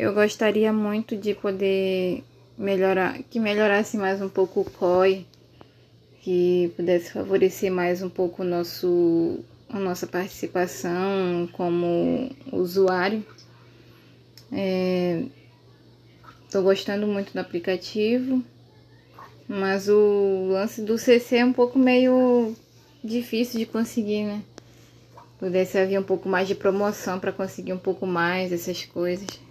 Eu gostaria muito de poder melhorar, que melhorasse mais um pouco o COI, que pudesse favorecer mais um pouco o nosso, a nossa participação como usuário. Estou é, gostando muito do aplicativo, mas o lance do CC é um pouco meio difícil de conseguir, né? Pudesse haver um pouco mais de promoção para conseguir um pouco mais essas coisas.